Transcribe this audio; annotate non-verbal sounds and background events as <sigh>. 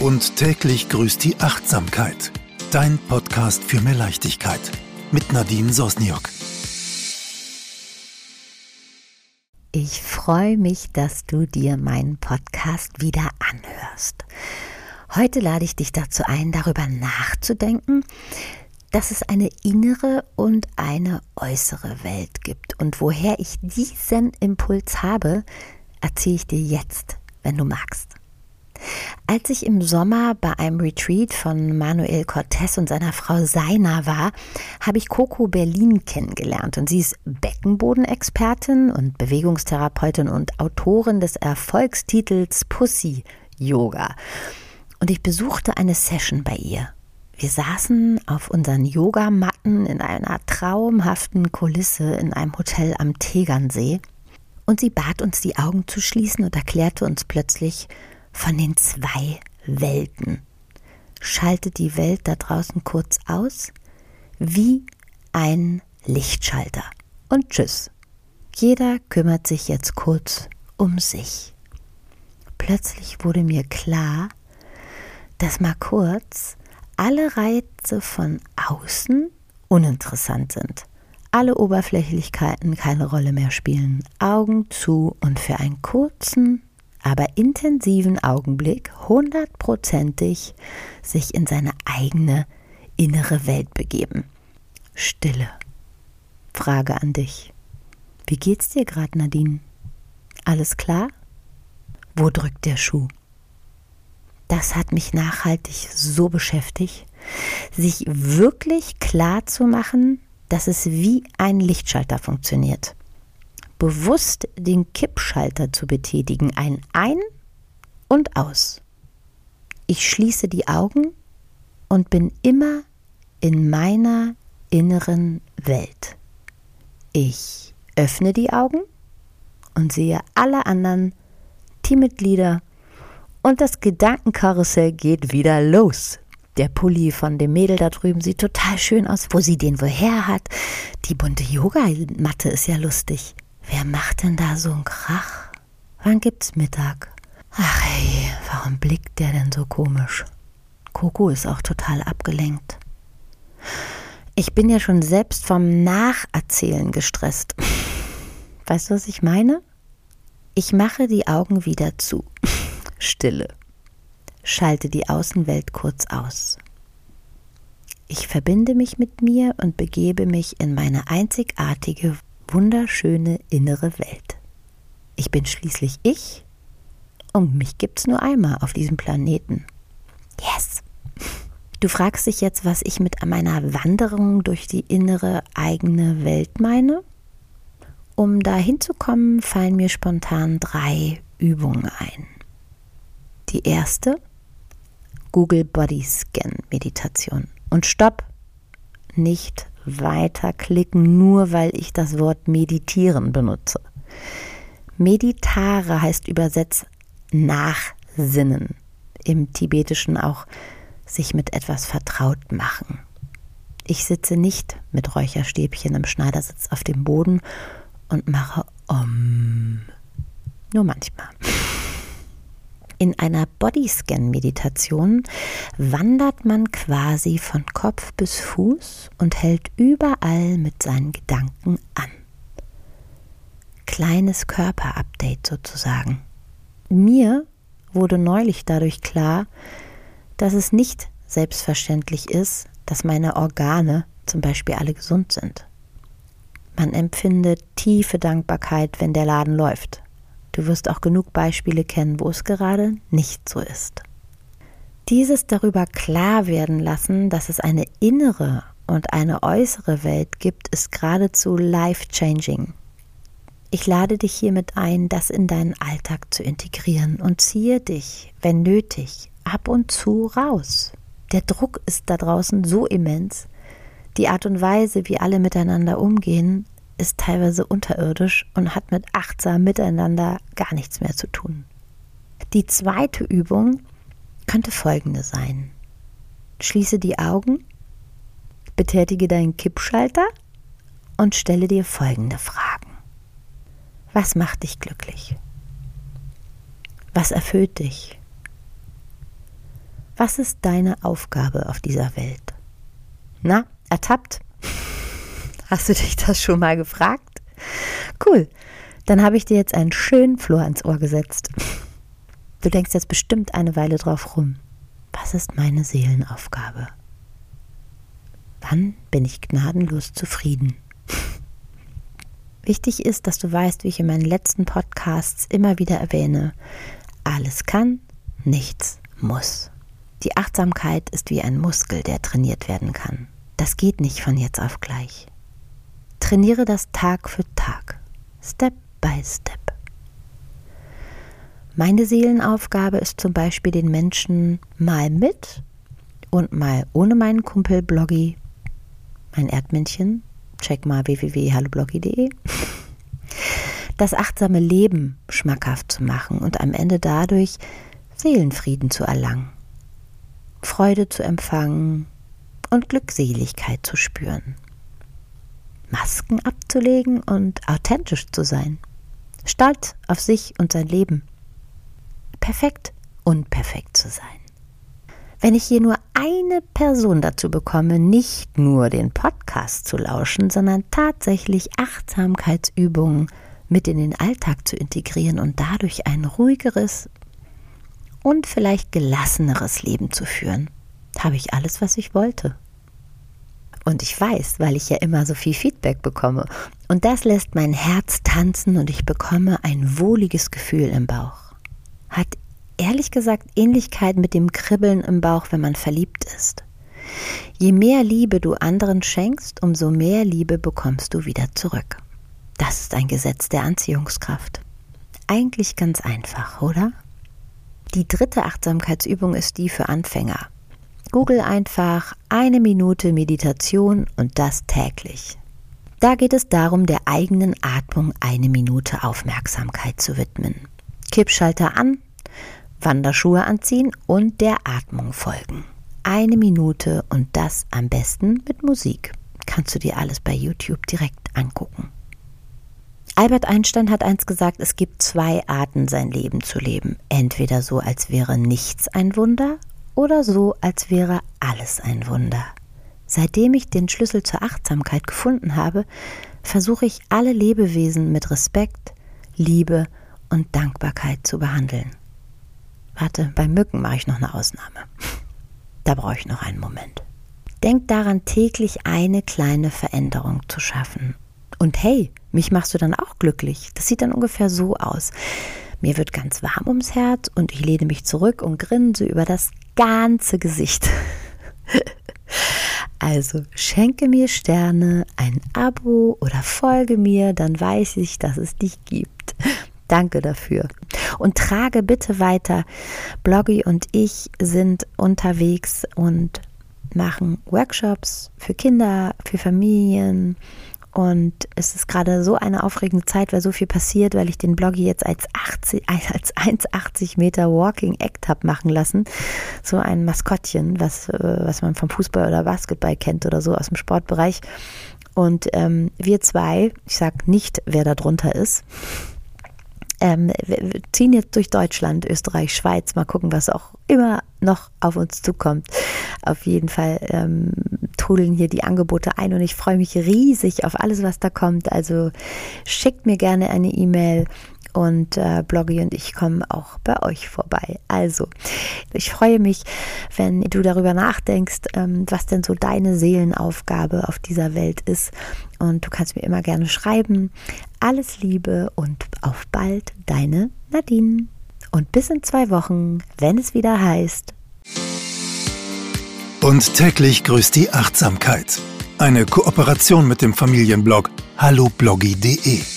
Und täglich grüßt die Achtsamkeit. Dein Podcast für mehr Leichtigkeit. Mit Nadine Sosniok. Ich freue mich, dass du dir meinen Podcast wieder anhörst. Heute lade ich dich dazu ein, darüber nachzudenken, dass es eine innere und eine äußere Welt gibt. Und woher ich diesen Impuls habe, erzähle ich dir jetzt, wenn du magst. Als ich im Sommer bei einem Retreat von Manuel Cortez und seiner Frau Seina war, habe ich Coco Berlin kennengelernt und sie ist Beckenbodenexpertin und Bewegungstherapeutin und Autorin des Erfolgstitels Pussy Yoga. Und ich besuchte eine Session bei ihr. Wir saßen auf unseren Yogamatten in einer traumhaften Kulisse in einem Hotel am Tegernsee und sie bat uns die Augen zu schließen und erklärte uns plötzlich, von den zwei Welten. Schaltet die Welt da draußen kurz aus, wie ein Lichtschalter. Und tschüss. Jeder kümmert sich jetzt kurz um sich. Plötzlich wurde mir klar, dass mal kurz alle Reize von außen uninteressant sind. Alle Oberflächlichkeiten keine Rolle mehr spielen. Augen zu und für einen kurzen aber intensiven Augenblick hundertprozentig sich in seine eigene innere Welt begeben. Stille. Frage an dich. Wie geht's dir gerade, Nadine? Alles klar? Wo drückt der Schuh? Das hat mich nachhaltig so beschäftigt, sich wirklich klar zu machen, dass es wie ein Lichtschalter funktioniert bewusst den Kippschalter zu betätigen. Ein Ein und Aus. Ich schließe die Augen und bin immer in meiner inneren Welt. Ich öffne die Augen und sehe alle anderen Teammitglieder und das Gedankenkarussell geht wieder los. Der Pulli von dem Mädel da drüben sieht total schön aus, wo sie den woher hat. Die bunte Yogamatte ist ja lustig. Wer macht denn da so einen Krach? Wann gibt's Mittag? Ach hey, warum blickt der denn so komisch? Coco ist auch total abgelenkt. Ich bin ja schon selbst vom Nacherzählen gestresst. <laughs> Weißt du, was ich meine? Ich mache die Augen wieder zu. <laughs> Stille. Schalte die Außenwelt kurz aus. Ich verbinde mich mit mir und begebe mich in meine einzigartige wunderschöne innere Welt. Ich bin schließlich ich und mich gibt's nur einmal auf diesem Planeten. Yes! Du fragst dich jetzt, was ich mit meiner Wanderung durch die innere eigene Welt meine? Um da hinzukommen, fallen mir spontan drei Übungen ein. Die erste, Google Body Scan Meditation. Und stopp! Nicht weiterklicken, nur weil ich das Wort meditieren benutze. Meditare heißt übersetzt nachsinnen. Im Tibetischen auch sich mit etwas vertraut machen. Ich sitze nicht mit Räucherstäbchen im Schneidersitz auf dem Boden und mache Om. Nur manchmal. <laughs> In einer Bodyscan-Meditation wandert man quasi von Kopf bis Fuß und hält überall mit seinen Gedanken an. Kleines Körperupdate sozusagen. Mir wurde neulich dadurch klar, dass es nicht selbstverständlich ist, dass meine Organe zum Beispiel alle gesund sind. Man empfindet tiefe Dankbarkeit, wenn der Laden läuft. Du wirst auch genug Beispiele kennen, wo es gerade nicht so ist. Dieses darüber klar werden lassen, dass es eine innere und eine äußere Welt gibt, ist geradezu life-changing. Ich lade dich hiermit ein, das in deinen Alltag zu integrieren und ziehe dich, wenn nötig, ab und zu raus. Der Druck ist da draußen so immens. Die Art und Weise, wie alle miteinander umgehen, ist teilweise unterirdisch und hat mit achtsam miteinander gar nichts mehr zu tun. Die zweite Übung könnte folgende sein. Schließe die Augen, betätige deinen Kippschalter und stelle dir folgende Fragen. Was macht dich glücklich? Was erfüllt dich? Was ist deine Aufgabe auf dieser Welt? Na, ertappt? Hast du dich das schon mal gefragt? Cool. Dann habe ich dir jetzt einen schönen Flor ans Ohr gesetzt. Du denkst jetzt bestimmt eine Weile drauf rum. Was ist meine Seelenaufgabe? Dann bin ich gnadenlos zufrieden. Wichtig ist, dass du weißt, wie ich in meinen letzten Podcasts immer wieder erwähne, alles kann, nichts muss. Die Achtsamkeit ist wie ein Muskel, der trainiert werden kann. Das geht nicht von jetzt auf gleich. Trainiere das Tag für Tag, Step by Step. Meine Seelenaufgabe ist zum Beispiel den Menschen mal mit und mal ohne meinen Kumpel Bloggy, mein Erdmännchen, check mal www.hallobloggy.de, <laughs> das achtsame Leben schmackhaft zu machen und am Ende dadurch Seelenfrieden zu erlangen, Freude zu empfangen und Glückseligkeit zu spüren. Masken abzulegen und authentisch zu sein. Stolz auf sich und sein Leben. Perfekt unperfekt zu sein. Wenn ich hier nur eine Person dazu bekomme, nicht nur den Podcast zu lauschen, sondern tatsächlich Achtsamkeitsübungen mit in den Alltag zu integrieren und dadurch ein ruhigeres und vielleicht gelasseneres Leben zu führen, habe ich alles, was ich wollte. Und ich weiß, weil ich ja immer so viel Feedback bekomme. Und das lässt mein Herz tanzen und ich bekomme ein wohliges Gefühl im Bauch. Hat ehrlich gesagt Ähnlichkeit mit dem Kribbeln im Bauch, wenn man verliebt ist. Je mehr Liebe du anderen schenkst, umso mehr Liebe bekommst du wieder zurück. Das ist ein Gesetz der Anziehungskraft. Eigentlich ganz einfach, oder? Die dritte Achtsamkeitsübung ist die für Anfänger. Google einfach eine Minute Meditation und das täglich. Da geht es darum, der eigenen Atmung eine Minute Aufmerksamkeit zu widmen. Kippschalter an, Wanderschuhe anziehen und der Atmung folgen. Eine Minute und das am besten mit Musik. Kannst du dir alles bei YouTube direkt angucken. Albert Einstein hat einst gesagt, es gibt zwei Arten, sein Leben zu leben. Entweder so, als wäre nichts ein Wunder oder so, als wäre alles ein Wunder. Seitdem ich den Schlüssel zur Achtsamkeit gefunden habe, versuche ich alle Lebewesen mit Respekt, Liebe und Dankbarkeit zu behandeln. Warte, bei Mücken mache ich noch eine Ausnahme. <laughs> Da brauche ich noch einen Moment. Denk daran, täglich eine kleine Veränderung zu schaffen. Und hey, mich machst du dann auch glücklich. Das sieht dann ungefähr so aus. Mir wird ganz warm ums Herz und ich lehne mich zurück und grinse über das ganze Gesicht. <laughs> Also schenke mir Sterne, ein Abo oder folge mir, dann weiß ich, dass es dich gibt. Danke dafür. Und trage bitte weiter. Bloggy und ich sind unterwegs und machen Workshops für Kinder, für Familien, und es ist gerade so eine aufregende Zeit, weil so viel passiert, weil ich den Bloggy jetzt als, 80, <laughs> als 1,80 Meter Walking Act habe machen lassen. So ein Maskottchen, was, äh, was man vom Fußball oder Basketball kennt oder so aus dem Sportbereich. Und ähm, wir zwei, ich sage nicht, wer da drunter ist, ähm, wir ziehen jetzt durch Deutschland, Österreich, Schweiz, mal gucken, was auch immer noch auf uns zukommt. Auf jeden Fall ähm, trudeln hier die Angebote ein und ich freue mich riesig auf alles, was da kommt. Also schickt mir gerne eine E-Mail und äh, Bloggy und ich kommen auch bei euch vorbei. Also, ich freue mich, wenn du darüber nachdenkst, ähm, was denn so deine Seelenaufgabe auf dieser Welt ist. Und du kannst mir immer gerne schreiben. Alles Liebe und auf bald, deine Nadine. Und bis in zwei Wochen, wenn es wieder heißt. Und täglich grüßt die Achtsamkeit. Eine Kooperation mit dem Familienblog hallobloggy.de.